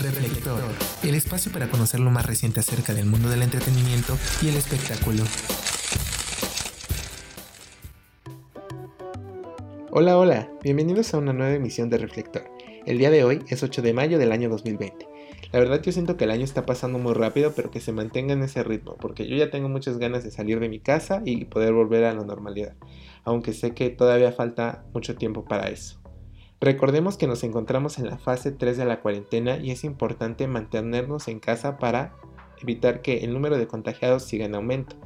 Reflector, el espacio para conocer lo más reciente acerca del mundo del entretenimiento y el espectáculo. Hola, hola, bienvenidos a una nueva emisión de Reflector. El día de hoy es 8 de mayo del año 2020. La verdad yo siento que el año está pasando muy rápido, pero que se mantenga en ese ritmo, porque yo ya tengo muchas ganas de salir de mi casa y poder volver a la normalidad, aunque sé que todavía falta mucho tiempo para eso. Recordemos que nos encontramos en la fase 3 de la cuarentena y es importante mantenernos en casa para evitar que el número de contagiados siga en aumento.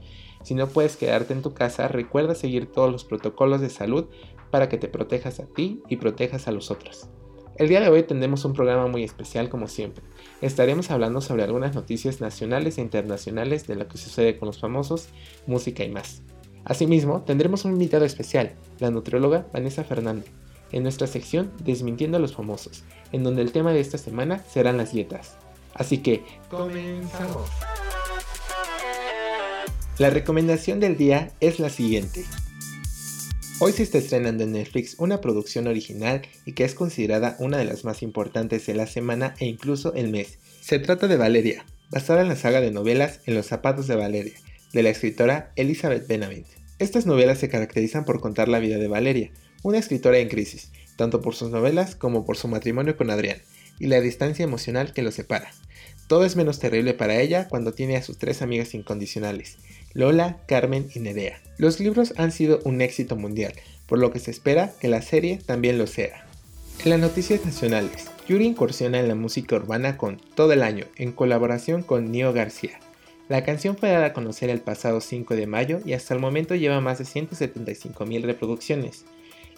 Si no puedes quedarte en tu casa, recuerda seguir todos los protocolos de salud para que te protejas a ti y protejas a los otros. El día de hoy tendremos un programa muy especial como siempre. Estaremos hablando sobre algunas noticias nacionales e internacionales de lo que sucede con los famosos, música y más. Asimismo, tendremos un invitado especial, la nutrióloga Vanessa Fernández, en nuestra sección Desmintiendo a los famosos, en donde el tema de esta semana serán las dietas. Así que, comenzamos. La recomendación del día es la siguiente. Hoy se está estrenando en Netflix una producción original y que es considerada una de las más importantes de la semana e incluso el mes. Se trata de Valeria, basada en la saga de novelas En los zapatos de Valeria, de la escritora Elizabeth Benavent. Estas novelas se caracterizan por contar la vida de Valeria, una escritora en crisis, tanto por sus novelas como por su matrimonio con Adrián, y la distancia emocional que los separa. Todo es menos terrible para ella cuando tiene a sus tres amigas incondicionales, Lola, Carmen y Nerea. Los libros han sido un éxito mundial, por lo que se espera que la serie también lo sea. En las noticias nacionales, Yuri incursiona en la música urbana con Todo el Año, en colaboración con Nio García. La canción fue dada a conocer el pasado 5 de mayo y hasta el momento lleva más de 175 mil reproducciones.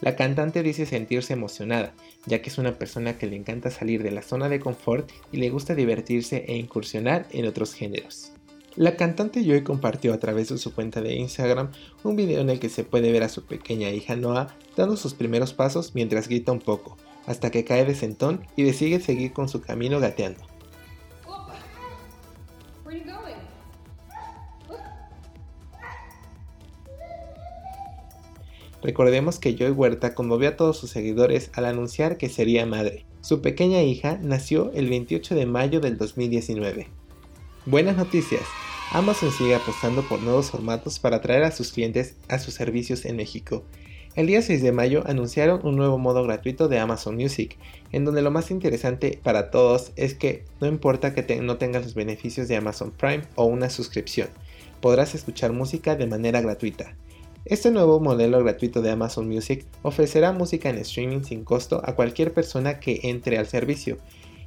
La cantante dice sentirse emocionada, ya que es una persona que le encanta salir de la zona de confort y le gusta divertirse e incursionar en otros géneros. La cantante Joy compartió a través de su cuenta de Instagram un video en el que se puede ver a su pequeña hija Noah dando sus primeros pasos mientras grita un poco, hasta que cae de sentón y decide seguir con su camino gateando. Recordemos que Joy Huerta conmovió a todos sus seguidores al anunciar que sería madre. Su pequeña hija nació el 28 de mayo del 2019. Buenas noticias. Amazon sigue apostando por nuevos formatos para atraer a sus clientes a sus servicios en México. El día 6 de mayo anunciaron un nuevo modo gratuito de Amazon Music, en donde lo más interesante para todos es que no importa que no tengas los beneficios de Amazon Prime o una suscripción, podrás escuchar música de manera gratuita. Este nuevo modelo gratuito de Amazon Music ofrecerá música en streaming sin costo a cualquier persona que entre al servicio.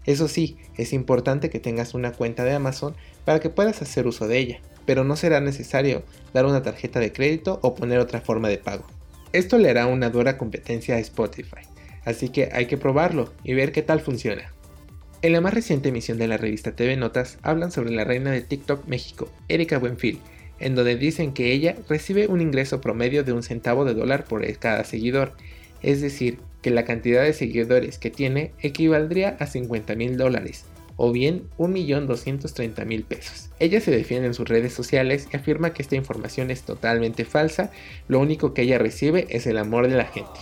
Eso sí, es importante que tengas una cuenta de Amazon para que puedas hacer uso de ella, pero no será necesario dar una tarjeta de crédito o poner otra forma de pago. Esto le hará una dura competencia a Spotify, así que hay que probarlo y ver qué tal funciona. En la más reciente emisión de la revista TV Notas hablan sobre la reina de TikTok México, Erika Buenfil, en donde dicen que ella recibe un ingreso promedio de un centavo de dólar por cada seguidor, es decir, que la cantidad de seguidores que tiene equivaldría a 50 mil dólares, o bien 1.230.000 pesos. Ella se defiende en sus redes sociales y afirma que esta información es totalmente falsa, lo único que ella recibe es el amor de la gente.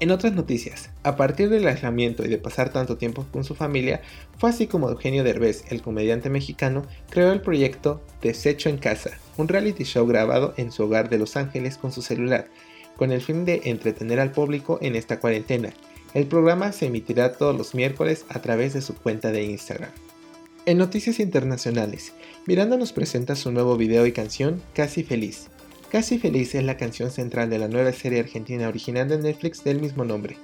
En otras noticias, a partir del aislamiento y de pasar tanto tiempo con su familia, fue así como Eugenio Derbez, el comediante mexicano, creó el proyecto Desecho en Casa, un reality show grabado en su hogar de Los Ángeles con su celular, con el fin de entretener al público en esta cuarentena. El programa se emitirá todos los miércoles a través de su cuenta de Instagram. En noticias internacionales, Miranda nos presenta su nuevo video y canción Casi Feliz, Casi Feliz es la canción central de la nueva serie argentina original de Netflix del mismo nombre,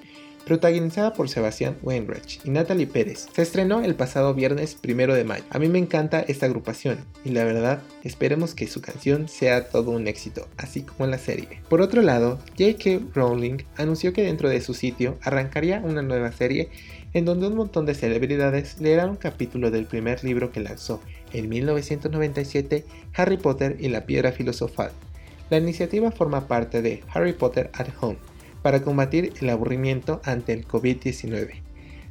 protagonizada por Sebastián Weinreich y Natalie Pérez. Se estrenó el pasado viernes 1 de mayo. A mí me encanta esta agrupación y la verdad esperemos que su canción sea todo un éxito, así como la serie. Por otro lado, J.K. Rowling anunció que dentro de su sitio arrancaría una nueva serie en donde un montón de celebridades leerán un capítulo del primer libro que lanzó en 1997, Harry Potter y la Piedra Filosofal. La iniciativa forma parte de Harry Potter at Home para combatir el aburrimiento ante el COVID-19.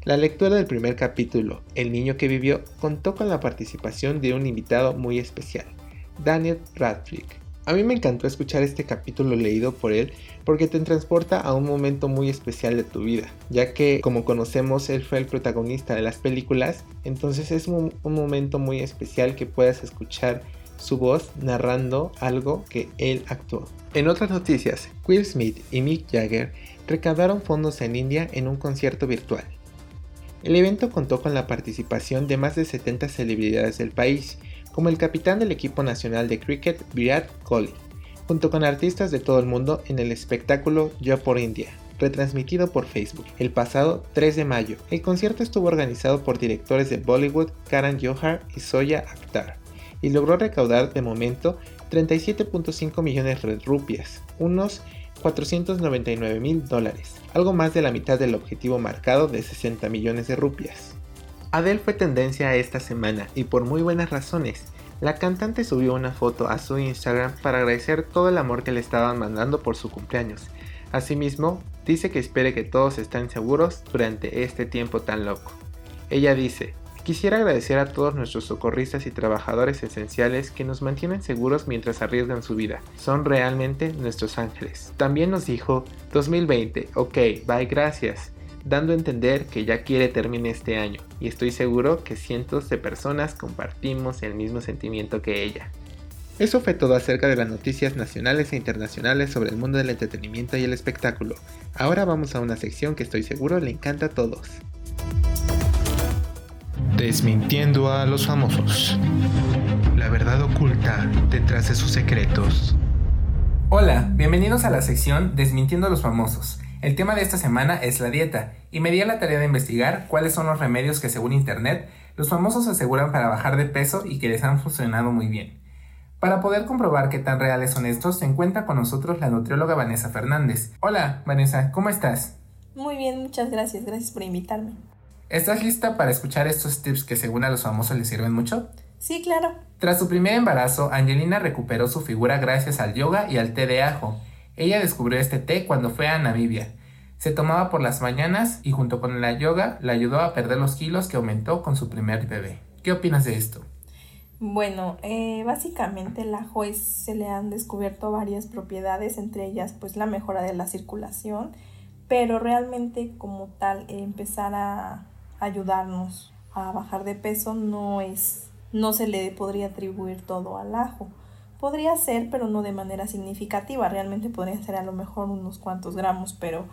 La lectura del primer capítulo, El niño que vivió, contó con la participación de un invitado muy especial, Daniel Radcliffe, A mí me encantó escuchar este capítulo leído por él porque te transporta a un momento muy especial de tu vida, ya que como conocemos él fue el protagonista de las películas, entonces es un, momento muy especial que puedas escuchar su voz narrando algo que él actuó. En otras noticias, Will Smith y Mick Jagger recaudaron fondos en India en un concierto virtual. El evento contó con la participación de más de 70 celebridades del país, como el capitán del equipo nacional de cricket Virat Kohli, junto con artistas de todo el mundo en el espectáculo Yo por India, retransmitido por Facebook el pasado 3 de mayo. El concierto estuvo organizado por directores de Bollywood Karan Johar y Soya Akhtar y logró recaudar de momento 37.5 millones de rupias, unos 499 mil dólares, algo más de la mitad del objetivo marcado de 60 millones de rupias. Adele fue tendencia esta semana y por muy buenas razones. La cantante subió una foto a su Instagram para agradecer todo el amor que le estaban mandando por su cumpleaños. Asimismo, dice que espere que todos estén seguros durante este tiempo tan loco. Ella dice, Quisiera agradecer a todos nuestros socorristas y trabajadores esenciales que nos mantienen seguros mientras arriesgan su vida. Son realmente nuestros ángeles. También nos dijo 2020, ok, bye, gracias dando a entender que ya quiere terminar este año, y estoy seguro que cientos de personas compartimos el mismo sentimiento que ella. Eso fue todo acerca de las noticias nacionales e internacionales sobre el mundo del entretenimiento y el espectáculo. Ahora vamos a una sección que estoy seguro le encanta a todos. Desmintiendo a los famosos. La verdad oculta detrás de sus secretos. Hola, bienvenidos a la sección Desmintiendo a los famosos. El tema de esta semana es la dieta, y me di a la tarea de investigar cuáles son los remedios que según internet los famosos aseguran para bajar de peso y que les han funcionado muy bien. Para poder comprobar qué tan reales son estos, se encuentra con nosotros la nutrióloga Vanessa Fernández. Hola, Vanessa, ¿cómo estás? Muy bien, muchas gracias, gracias por invitarme. ¿Estás lista para escuchar estos tips que según a los famosos les sirven mucho? Sí, claro. Tras su primer embarazo, Angelina recuperó su figura gracias al yoga y al té de ajo. Ella descubrió este té cuando fue a Namibia. Se tomaba por las mañanas y junto con la yoga le ayudó a perder los kilos que aumentó con su primer bebé. ¿Qué opinas de esto? Bueno, eh, básicamente el ajo se le han descubierto varias propiedades, entre ellas pues la mejora de la circulación, pero realmente como tal empezar a ayudarnos a bajar de peso no es, no se le podría atribuir todo al ajo. Podría ser, pero no de manera significativa. Realmente podría ser a lo mejor unos cuantos gramos, pero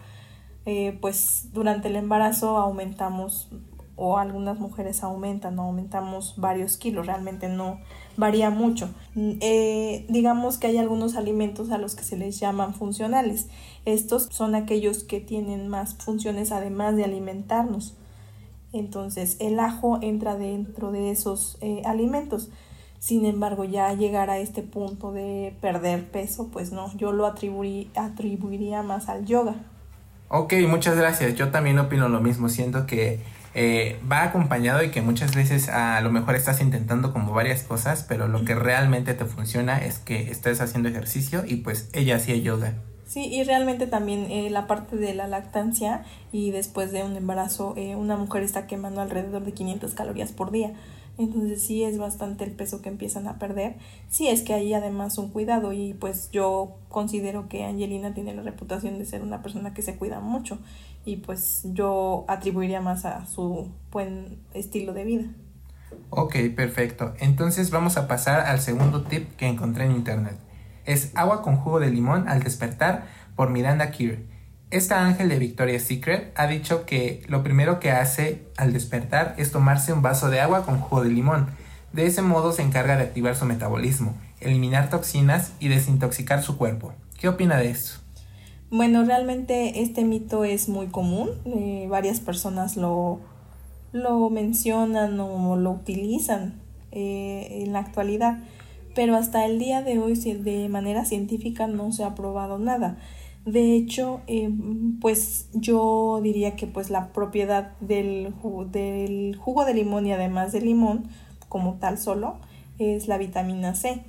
eh, pues durante el embarazo aumentamos o algunas mujeres aumentan, aumentamos varios kilos, realmente no varía mucho. Eh, digamos que hay algunos alimentos a los que se les llaman funcionales. Estos son aquellos que tienen más funciones además de alimentarnos. Entonces el ajo entra dentro de esos eh, alimentos. Sin embargo, ya llegar a este punto de perder peso, pues no, yo lo atribuiría más al yoga. Ok, muchas gracias. Yo también opino lo mismo. Siento que eh, va acompañado y que muchas veces a lo mejor estás intentando como varias cosas, pero lo que realmente te funciona es que estés haciendo ejercicio y pues ella hacía yoga. Sí, y realmente también eh, la parte de la lactancia y después de un embarazo, eh, una mujer está quemando alrededor de 500 calorías por día. Entonces sí es bastante el peso que empiezan a perder. Sí es que hay además un cuidado y pues yo considero que Angelina tiene la reputación de ser una persona que se cuida mucho y pues yo atribuiría más a su buen estilo de vida. Ok, perfecto. Entonces vamos a pasar al segundo tip que encontré en internet es Agua con jugo de limón al despertar por Miranda Kerr. Esta ángel de Victoria's Secret ha dicho que lo primero que hace al despertar es tomarse un vaso de agua con jugo de limón. De ese modo se encarga de activar su metabolismo, eliminar toxinas y desintoxicar su cuerpo. ¿Qué opina de esto? Bueno, realmente este mito es muy común. Eh, varias personas lo, lo mencionan o lo utilizan eh, en la actualidad pero hasta el día de hoy de manera científica no se ha probado nada. De hecho, eh, pues yo diría que pues la propiedad del, del jugo de limón y además del limón como tal solo es la vitamina C.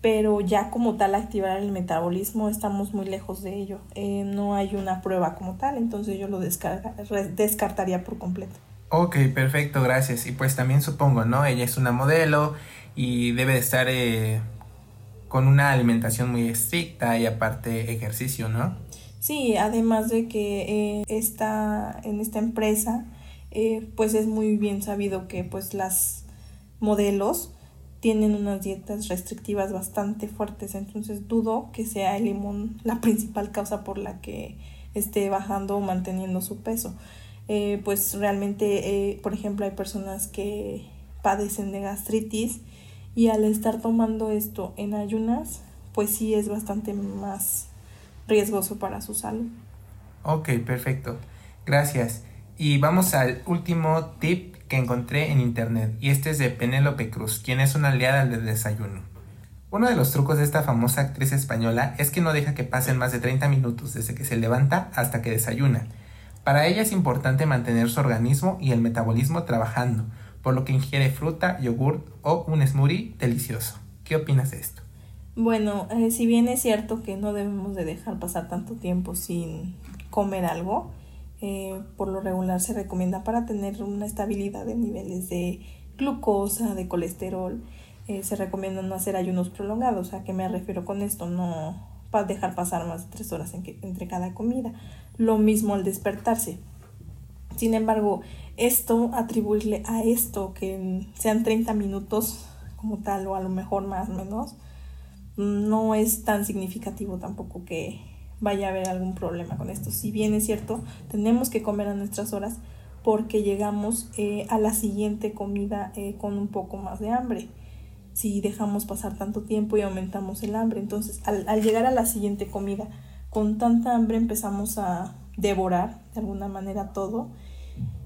Pero ya como tal activar el metabolismo estamos muy lejos de ello. Eh, no hay una prueba como tal, entonces yo lo descartaría por completo. Ok, perfecto, gracias. Y pues también supongo, ¿no? Ella es una modelo y debe de estar eh, con una alimentación muy estricta y aparte ejercicio, ¿no? Sí, además de que eh, está en esta empresa, eh, pues es muy bien sabido que pues las modelos tienen unas dietas restrictivas bastante fuertes, entonces dudo que sea el limón la principal causa por la que esté bajando o manteniendo su peso. Eh, pues realmente, por ejemplo, hay personas que padecen de gastritis y al estar tomando esto en ayunas, pues sí es bastante más riesgoso para su salud. Ok, perfecto. Gracias. Y vamos al último tip que encontré en internet y este es de Penélope Cruz, quien es una aliada del desayuno. Uno de los trucos de esta famosa actriz española es que no deja que pasen más de 30 minutos desde que se levanta hasta que desayuna. Para ella es importante mantener su organismo y el metabolismo trabajando, por lo que ingiere fruta, yogurt o un smoothie delicioso. ¿Qué opinas de esto? Bueno, eh, si bien es cierto que no debemos de dejar pasar tanto tiempo sin comer algo, eh, por lo regular se recomienda para tener una estabilidad de niveles de glucosa, de colesterol, eh, se recomienda no hacer ayunos prolongados. ¿A qué me refiero con esto? No dejar pasar más de tres horas entre cada comida. Lo mismo al despertarse. Sin embargo, esto, atribuirle a esto que sean 30 minutos como tal o a lo mejor más o menos, no es tan significativo tampoco que vaya a haber algún problema con esto. Si bien es cierto, tenemos que comer a nuestras horas porque llegamos eh, a la siguiente comida eh, con un poco más de hambre. Si dejamos pasar tanto tiempo y aumentamos el hambre, entonces al, al llegar a la siguiente comida con tanta hambre empezamos a devorar de alguna manera todo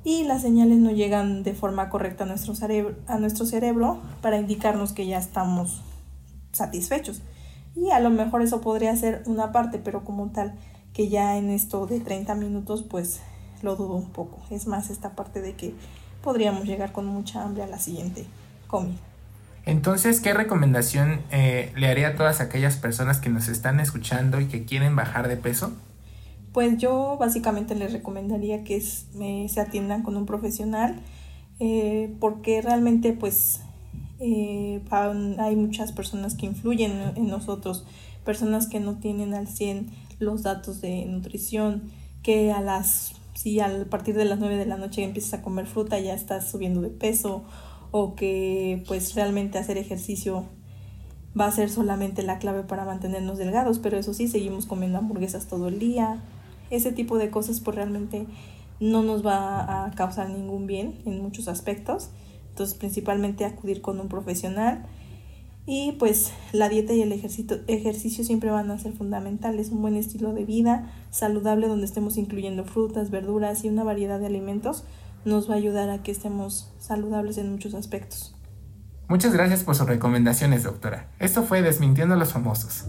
y las señales no llegan de forma correcta a nuestro, cerebro, a nuestro cerebro para indicarnos que ya estamos satisfechos. Y a lo mejor eso podría ser una parte, pero como tal, que ya en esto de 30 minutos, pues lo dudo un poco. Es más esta parte de que podríamos llegar con mucha hambre a la siguiente comida. Entonces, ¿qué recomendación eh, le haría a todas aquellas personas que nos están escuchando y que quieren bajar de peso? Pues yo básicamente les recomendaría que se atiendan con un profesional eh, porque realmente pues eh, hay muchas personas que influyen en nosotros, personas que no tienen al 100 los datos de nutrición, que a las si a partir de las 9 de la noche empiezas a comer fruta ya estás subiendo de peso o que pues realmente hacer ejercicio va a ser solamente la clave para mantenernos delgados, pero eso sí, seguimos comiendo hamburguesas todo el día, ese tipo de cosas pues realmente no nos va a causar ningún bien en muchos aspectos. Entonces principalmente acudir con un profesional y pues la dieta y el ejercicio, ejercicio siempre van a ser fundamentales. Un buen estilo de vida saludable donde estemos incluyendo frutas, verduras y una variedad de alimentos nos va a ayudar a que estemos saludables en muchos aspectos. Muchas gracias por sus recomendaciones, doctora. Esto fue Desmintiendo a los Famosos.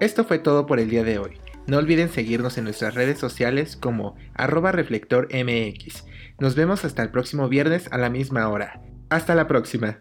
Esto fue todo por el día de hoy. No olviden seguirnos en nuestras redes sociales como arroba reflectormx. Nos vemos hasta el próximo viernes a la misma hora. Hasta la próxima.